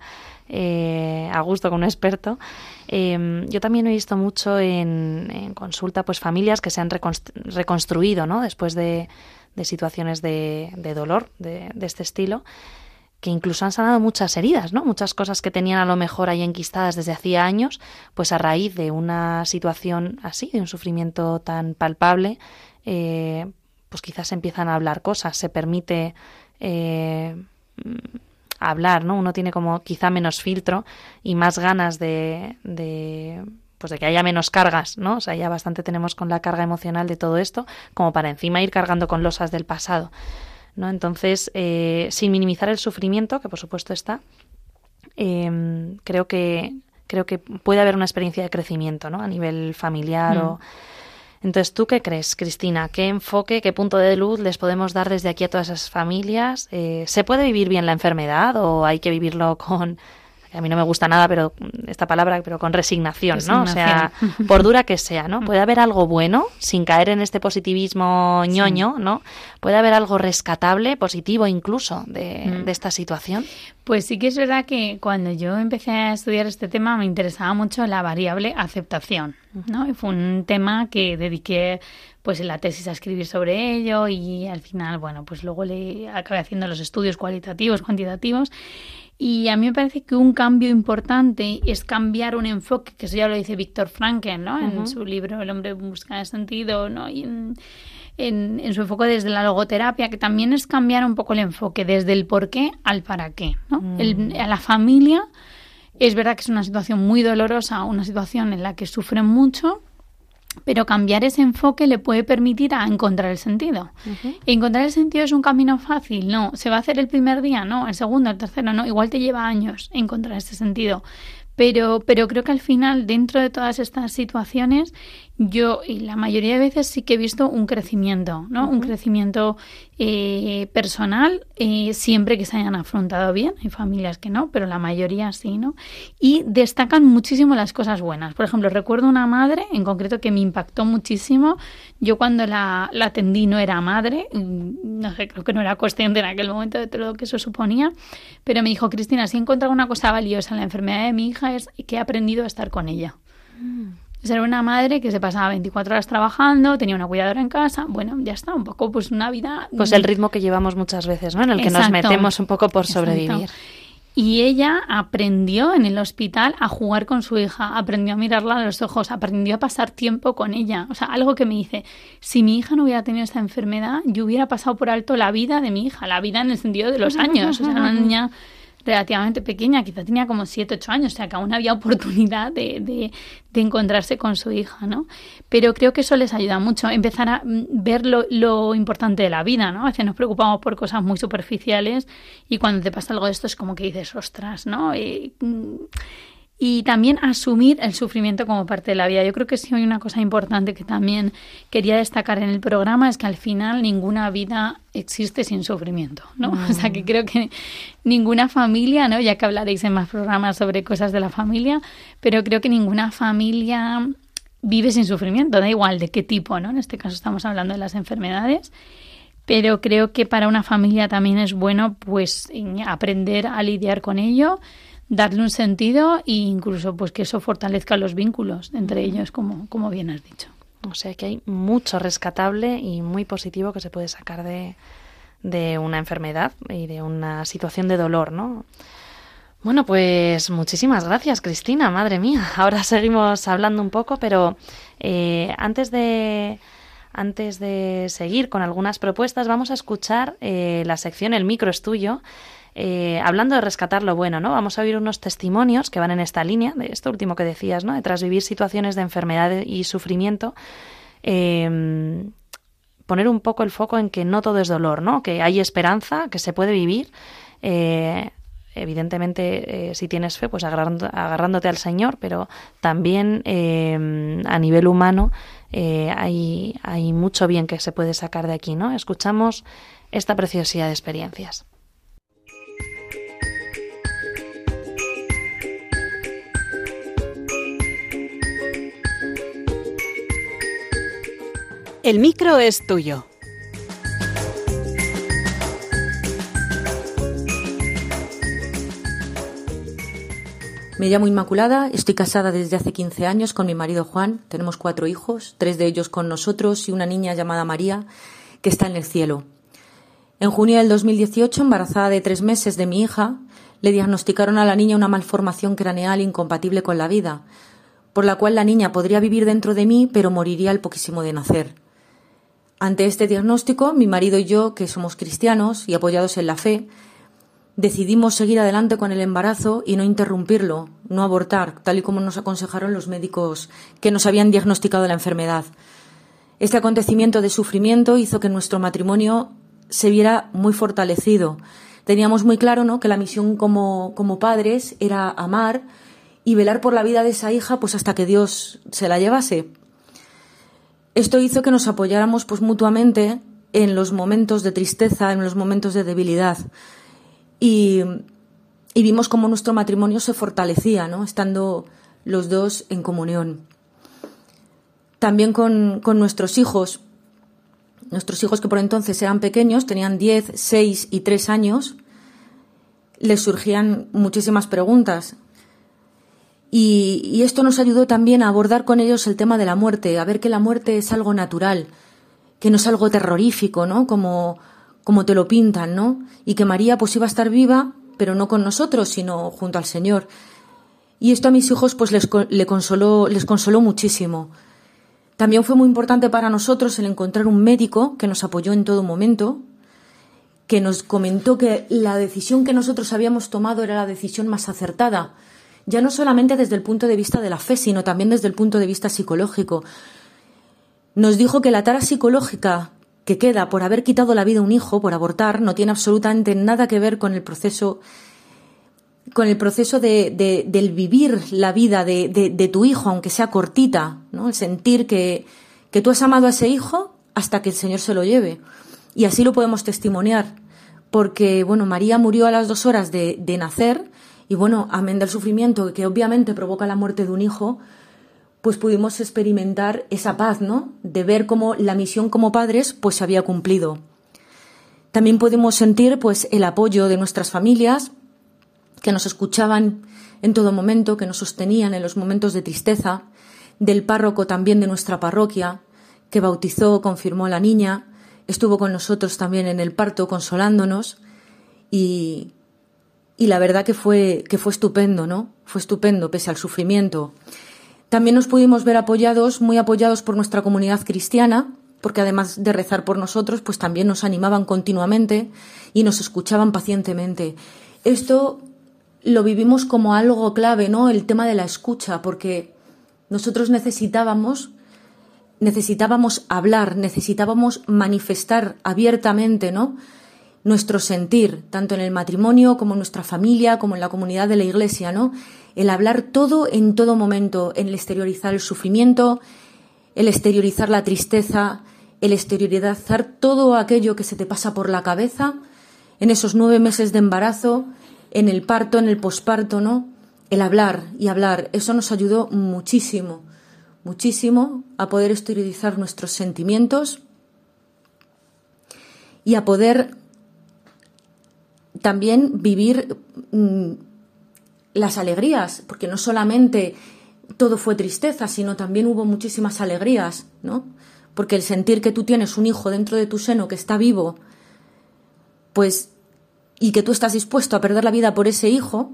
eh, a gusto con un experto. Eh, yo también he visto mucho en, en consulta pues familias que se han reconst- reconstruido ¿no? después de, de situaciones de, de dolor de, de este estilo que incluso han sanado muchas heridas, ¿no? Muchas cosas que tenían a lo mejor ahí enquistadas desde hacía años, pues a raíz de una situación así, de un sufrimiento tan palpable, eh, pues quizás empiezan a hablar cosas, se permite eh, mm, hablar, ¿no? Uno tiene como quizá menos filtro y más ganas de, de pues de que haya menos cargas, ¿no? O sea, ya bastante tenemos con la carga emocional de todo esto, como para encima ir cargando con losas del pasado. ¿No? Entonces, eh, sin minimizar el sufrimiento, que por supuesto está, eh, creo que creo que puede haber una experiencia de crecimiento, ¿no? A nivel familiar o entonces, ¿tú qué crees, Cristina? ¿Qué enfoque, qué punto de luz les podemos dar desde aquí a todas esas familias? Eh, ¿Se puede vivir bien la enfermedad o hay que vivirlo con, a mí no me gusta nada, pero esta palabra, pero con resignación, ¿no? O sea, por dura que sea, ¿no? Puede haber algo bueno, sin caer en este positivismo ñoño, ¿no? Puede haber algo rescatable, positivo incluso, de, de esta situación. Pues sí que es verdad que cuando yo empecé a estudiar este tema me interesaba mucho la variable aceptación, ¿no? Y fue un tema que dediqué pues en la tesis a escribir sobre ello y al final, bueno, pues luego le acabé haciendo los estudios cualitativos, cuantitativos y a mí me parece que un cambio importante es cambiar un enfoque, que eso ya lo dice Víctor Franken, ¿no? En su libro El hombre busca el sentido, ¿no? Y en, en, en, su enfoque desde la logoterapia, que también es cambiar un poco el enfoque desde el por qué al para qué, ¿no? Mm. El, a la familia es verdad que es una situación muy dolorosa, una situación en la que sufren mucho, pero cambiar ese enfoque le puede permitir a encontrar el sentido. Uh -huh. ¿Encontrar el sentido es un camino fácil? No. ¿Se va a hacer el primer día? No. ¿El segundo? ¿El tercero? No. Igual te lleva años encontrar ese sentido. Pero, pero creo que al final, dentro de todas estas situaciones, yo y la mayoría de veces sí que he visto un crecimiento, ¿no? Uh -huh. Un crecimiento eh, personal, eh, siempre que se hayan afrontado bien. Hay familias que no, pero la mayoría sí, ¿no? Y destacan muchísimo las cosas buenas. Por ejemplo, recuerdo una madre en concreto que me impactó muchísimo. Yo cuando la, la atendí no era madre, no sé, creo que no era consciente en aquel momento de todo lo que eso suponía, pero me dijo, Cristina, si he encontrado una cosa valiosa en la enfermedad de mi hija es que he aprendido a estar con ella. Mm. Era una madre que se pasaba 24 horas trabajando, tenía una cuidadora en casa. Bueno, ya está, un poco pues una vida. Pues el ritmo que llevamos muchas veces, ¿no? En el que Exacto. nos metemos un poco por sobrevivir. Exacto. Y ella aprendió en el hospital a jugar con su hija, aprendió a mirarla a los ojos, aprendió a pasar tiempo con ella. O sea, algo que me dice, si mi hija no hubiera tenido esta enfermedad, yo hubiera pasado por alto la vida de mi hija, la vida en el sentido de los años. O sea, una niña relativamente pequeña, quizá tenía como 7, 8 años, o sea que aún había oportunidad de, de, de, encontrarse con su hija, ¿no? Pero creo que eso les ayuda mucho, empezar a mm, ver lo, lo, importante de la vida, ¿no? A veces nos preocupamos por cosas muy superficiales y cuando te pasa algo de esto es como que dices, ostras, ¿no? Y, mm, y también asumir el sufrimiento como parte de la vida. Yo creo que sí hay una cosa importante que también quería destacar en el programa es que al final ninguna vida existe sin sufrimiento, ¿no? Mm. O sea que creo que ninguna familia, ¿no? Ya que hablaréis en más programas sobre cosas de la familia, pero creo que ninguna familia vive sin sufrimiento, da igual de qué tipo, ¿no? En este caso estamos hablando de las enfermedades pero creo que para una familia también es bueno pues aprender a lidiar con ello darle un sentido e incluso pues que eso fortalezca los vínculos entre ellos, como, como bien has dicho. O sea que hay mucho rescatable y muy positivo que se puede sacar de, de una enfermedad y de una situación de dolor, ¿no? Bueno, pues muchísimas gracias, Cristina. Madre mía, ahora seguimos hablando un poco, pero eh, antes de antes de seguir con algunas propuestas, vamos a escuchar eh, la sección El micro es tuyo, eh, hablando de rescatar lo bueno, ¿no? Vamos a oír unos testimonios que van en esta línea, de esto último que decías, ¿no? De tras vivir situaciones de enfermedad y sufrimiento, eh, poner un poco el foco en que no todo es dolor, ¿no? Que hay esperanza, que se puede vivir. Eh, evidentemente, eh, si tienes fe, pues agarrando, agarrándote al Señor, pero también eh, a nivel humano hay, hay mucho bien que se puede sacar de aquí, ¿no? Escuchamos esta preciosidad de experiencias. El micro es tuyo. Me llamo Inmaculada, estoy casada desde hace 15 años con mi marido Juan, tenemos cuatro hijos, tres de ellos con nosotros y una niña llamada María que está en el cielo. En junio del 2018, embarazada de tres meses de mi hija, le diagnosticaron a la niña una malformación craneal incompatible con la vida, por la cual la niña podría vivir dentro de mí pero moriría al poquísimo de nacer. Ante este diagnóstico, mi marido y yo, que somos cristianos y apoyados en la fe, decidimos seguir adelante con el embarazo y no interrumpirlo, no abortar, tal y como nos aconsejaron los médicos que nos habían diagnosticado la enfermedad. Este acontecimiento de sufrimiento hizo que nuestro matrimonio se viera muy fortalecido. Teníamos muy claro ¿no? que la misión como, como padres era amar y velar por la vida de esa hija pues hasta que Dios se la llevase. Esto hizo que nos apoyáramos pues mutuamente en los momentos de tristeza, en los momentos de debilidad. Y, vimos cómo nuestro matrimonio se fortalecía, ¿no? Estando los dos en comunión. También con, con nuestros hijos. Nuestros hijos que por entonces eran pequeños, tenían 10, 6 y 3 años, les surgían muchísimas preguntas. Y, esto nos ayudó también a abordar con ellos el tema de la muerte, a ver que la muerte es algo natural, que no es algo terrorífico, ¿no? Como, como te lo pintan, ¿no? Y que María pues iba a estar viva, pero no con nosotros, sino junto al Señor. Y esto a mis hijos pues les, les, consoló, les consoló muchísimo. También fue muy importante para nosotros el encontrar un médico que nos apoyó en todo momento, que nos comentó que la decisión que nosotros habíamos tomado era la decisión más acertada, ya no solamente desde el punto de vista de la fe, sino también desde el punto de vista psicológico. Nos dijo que la tara psicológica que queda por haber quitado la vida a un hijo, por abortar, no tiene absolutamente nada que ver con el proceso con el proceso de, de, del vivir la vida de, de, tu hijo, aunque sea cortita, ¿no? El sentir que, que tú has amado a ese hijo hasta que el Señor se lo lleve. Y así lo podemos testimoniar. Porque, bueno, María murió a las dos horas de, de nacer, y bueno, amén del sufrimiento que obviamente provoca la muerte de un hijo, pues pudimos experimentar esa paz, ¿no? De ver cómo la misión como padres pues se había cumplido. También pudimos sentir pues el apoyo de nuestras familias que nos escuchaban en todo momento, que nos sostenían en los momentos de tristeza, del párroco también de nuestra parroquia, que bautizó, confirmó a la niña, estuvo con nosotros también en el parto consolándonos y, y la verdad que fue, que fue estupendo, ¿no? Fue estupendo, pese al sufrimiento. También nos pudimos ver apoyados, muy apoyados por nuestra comunidad cristiana, porque además de rezar por nosotros, pues también nos animaban continuamente y nos escuchaban pacientemente. Esto lo vivimos como algo clave, ¿no? El tema de la escucha, porque nosotros necesitábamos necesitábamos hablar, necesitábamos manifestar abiertamente, ¿no? Nuestro sentir, tanto en el matrimonio como en nuestra familia, como en la comunidad de la iglesia, ¿no? El hablar todo en todo momento, el exteriorizar el sufrimiento, el exteriorizar la tristeza, el exteriorizar todo aquello que se te pasa por la cabeza en esos nueve meses de embarazo, en el parto, en el posparto, ¿no? El hablar y hablar, eso nos ayudó muchísimo, muchísimo a poder exteriorizar nuestros sentimientos y a poder también vivir mm, las alegrías, porque no solamente todo fue tristeza, sino también hubo muchísimas alegrías, ¿no? Porque el sentir que tú tienes un hijo dentro de tu seno que está vivo, pues, y que tú estás dispuesto a perder la vida por ese hijo,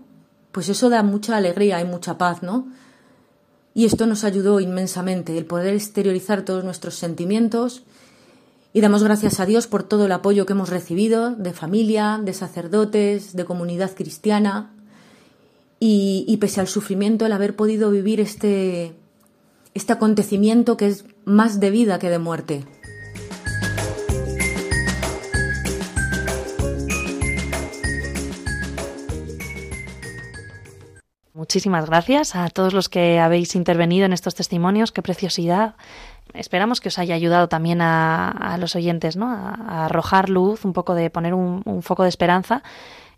pues eso da mucha alegría y mucha paz, ¿no? Y esto nos ayudó inmensamente, el poder exteriorizar todos nuestros sentimientos y damos gracias a Dios por todo el apoyo que hemos recibido de familia, de sacerdotes, de comunidad cristiana y, pese al sufrimiento el haber podido vivir este, este acontecimiento que es más de vida que de muerte. Muchísimas gracias a todos los que habéis intervenido en estos testimonios. Qué preciosidad esperamos que os haya ayudado también a, los oyentes, ¿no? A, arrojar luz, un poco de poner un, foco de esperanza.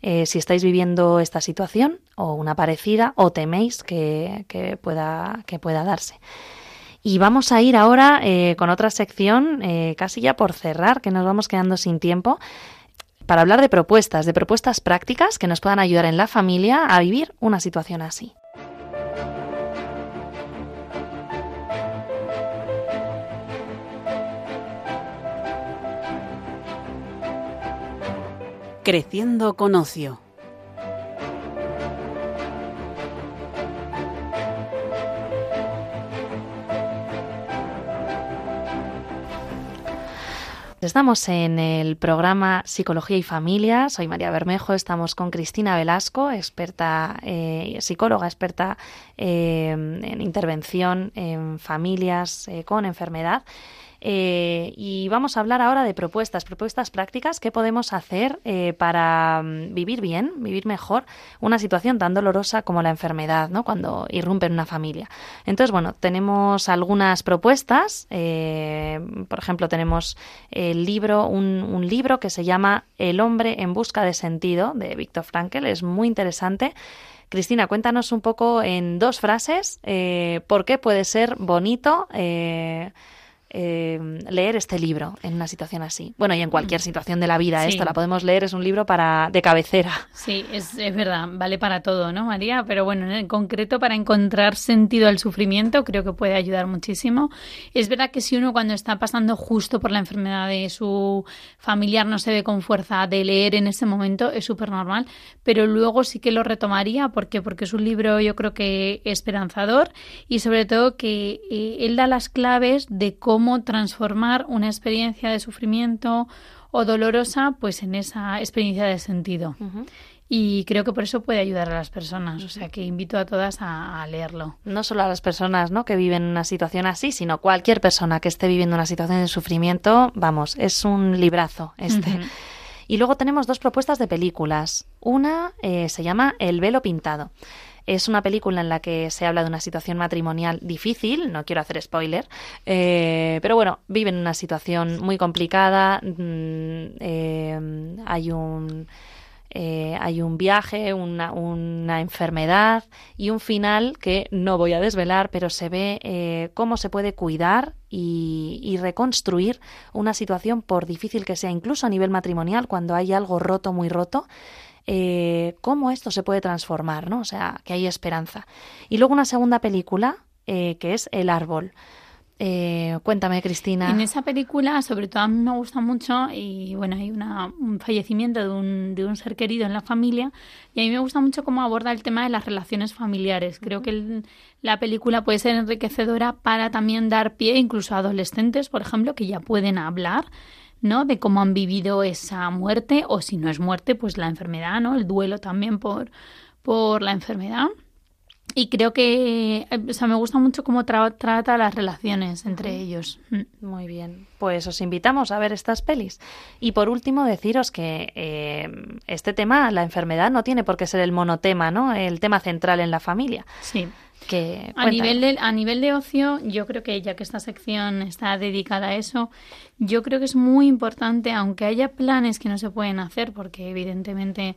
Eh, si estáis viviendo esta situación o una parecida o teméis que, pueda, que pueda darse. Y vamos a ir ahora eh, con otra sección, eh, casi ya por cerrar, que nos vamos quedando sin tiempo, para hablar de propuestas, de propuestas prácticas que nos puedan ayudar en la familia a vivir una situación así. Creciendo con ocio. Estamos en el programa Psicología y Familia. Soy María Bermejo. Estamos con Cristina Velasco, experta eh, psicóloga, experta eh, en intervención en familias eh, con enfermedad. Eh, y vamos a hablar ahora de propuestas, propuestas prácticas que podemos hacer eh, para mm, vivir bien, vivir mejor una situación tan dolorosa como la enfermedad, ¿no? Cuando irrumpe en una familia. Entonces, bueno, tenemos algunas propuestas. Eh, por ejemplo, tenemos el libro, un, libro que se llama El hombre en busca de sentido de Víctor Frankl. Es muy interesante. Cristina, cuéntanos un poco en dos frases por qué puede ser bonito leer este libro en una situación así. Bueno, y en cualquier mm. situación de la vida, esto la podemos leer, es un libro para de cabecera. Sí, es, es, verdad, vale para todo, ¿no, María? Pero bueno, en concreto para encontrar sentido al sufrimiento creo que puede ayudar muchísimo. Es verdad que si uno cuando está pasando justo por la enfermedad de su familiar no se ve con fuerza de leer en ese momento, es súper normal, pero luego sí que lo retomaría, ¿por qué? Porque es un libro yo creo que esperanzador y sobre todo que eh, él da las claves de cómo cómo transformar una experiencia de sufrimiento o dolorosa pues en esa experiencia de sentido. Y creo que por eso puede ayudar a las personas. O sea que invito a todas a, leerlo. No solo a las personas ¿no? que viven una situación así, sino cualquier persona que esté viviendo una situación de sufrimiento. Vamos, es un librazo este. Y luego tenemos dos propuestas de películas. Una eh, se llama El velo pintado. Es una película en la que se habla de una situación matrimonial difícil, no quiero hacer spoiler, eh, pero bueno, viven una situación muy complicada, mm, eh, hay un... Eh, hay un viaje, una, una, enfermedad y un final que no voy a desvelar, pero se ve cómo se puede cuidar y, y, reconstruir una situación por difícil que sea, incluso a nivel matrimonial, cuando hay algo roto, muy roto, eh, cómo esto se puede transformar, ¿no? O sea, que hay esperanza. Y luego una segunda película eh, que es El árbol. Eh, cuéntame, Cristina. En esa película, sobre todo a mí me gusta mucho, y bueno, hay una, un fallecimiento de un, de un ser querido en la familia, y a mí me gusta mucho cómo aborda el tema de las relaciones familiares. Creo que el- la película puede ser enriquecedora para también dar pie incluso a adolescentes, por ejemplo, que ya pueden hablar. ¿No? De cómo han vivido esa muerte, o si no es muerte, pues la enfermedad, ¿no? El duelo también por, por la enfermedad. Y creo que, eh, o sea, me gusta mucho cómo tra- trata las relaciones entre ellos. Muy bien, pues os invitamos a ver estas pelis. Y por último, deciros que eh, este tema, la enfermedad, no tiene por qué ser el monotema, ¿no? El tema central en la familia. Sí. Que, A nivel, de, a nivel de ocio, yo creo que ya que esta sección está dedicada a eso, yo creo que es muy importante, aunque haya planes que no se pueden hacer, porque evidentemente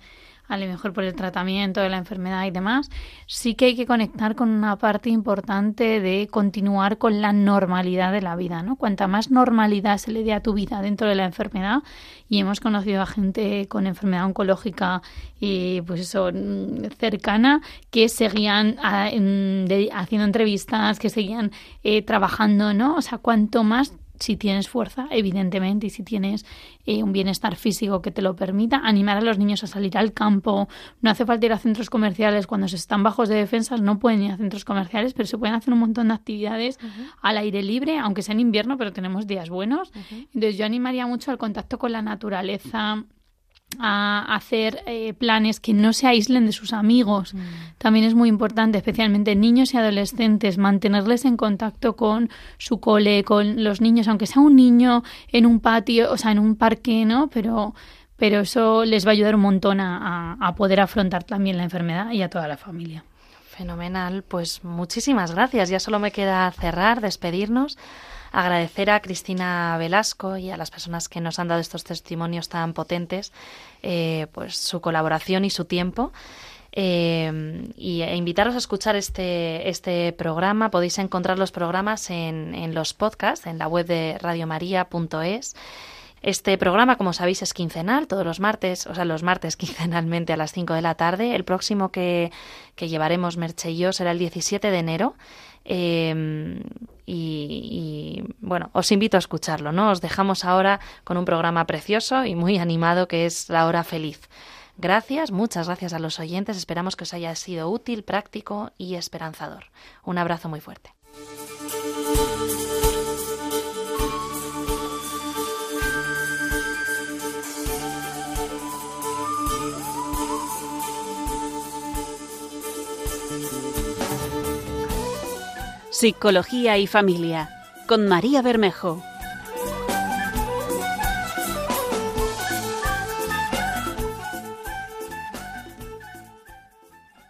a lo mejor por el tratamiento de la enfermedad y demás, sí que hay que conectar con una parte importante de continuar con la normalidad de la vida, ¿no? Cuanta más normalidad se le dé a tu vida dentro de la enfermedad, y hemos conocido a gente con enfermedad oncológica y pues eso mm, cercana que seguían ah, haciendo entrevistas, que seguían eh, trabajando, ¿no? O sea, cuanto más si tienes fuerza, evidentemente, y si tienes eh, un bienestar físico que te lo permita, animar a los niños a salir al campo. No hace falta ir a centros comerciales. Cuando se están bajos de defensas no pueden ir a centros comerciales, pero se pueden hacer un montón de actividades al aire libre, aunque sea en invierno, pero tenemos días buenos. Entonces yo animaría mucho al contacto con la naturaleza, a hacer eh, planes que no se aíslen de sus amigos. También es muy importante, especialmente niños y adolescentes, mantenerles en contacto con su cole, con los niños, aunque sea un niño en un patio, o sea, en un parque, ¿no? Pero, pero eso les va a ayudar un montón a- a poder afrontar también la enfermedad y a toda la familia. Fenomenal, pues muchísimas gracias. Ya solo me queda cerrar, despedirnos, agradecer a Cristina Velasco y a las personas que nos han dado estos testimonios tan potentes, eh, pues su colaboración y su tiempo. Eh, y e invitaros a escuchar este, este programa. Podéis encontrar los programas en, en los podcasts, en la web de radiomaria.es. Este programa, como sabéis, es quincenal, todos los martes, o sea, los martes quincenalmente a las 5 de la tarde. El próximo que, que llevaremos Merche y yo será el 17 de enero. Eh, y, y, bueno, os invito a escucharlo, ¿no? Os dejamos ahora con un programa precioso y muy animado que es La Hora Feliz. Gracias, muchas gracias a los oyentes. Esperamos que os haya sido útil, práctico y esperanzador. Un abrazo muy fuerte. Psicología y familia con María Bermejo.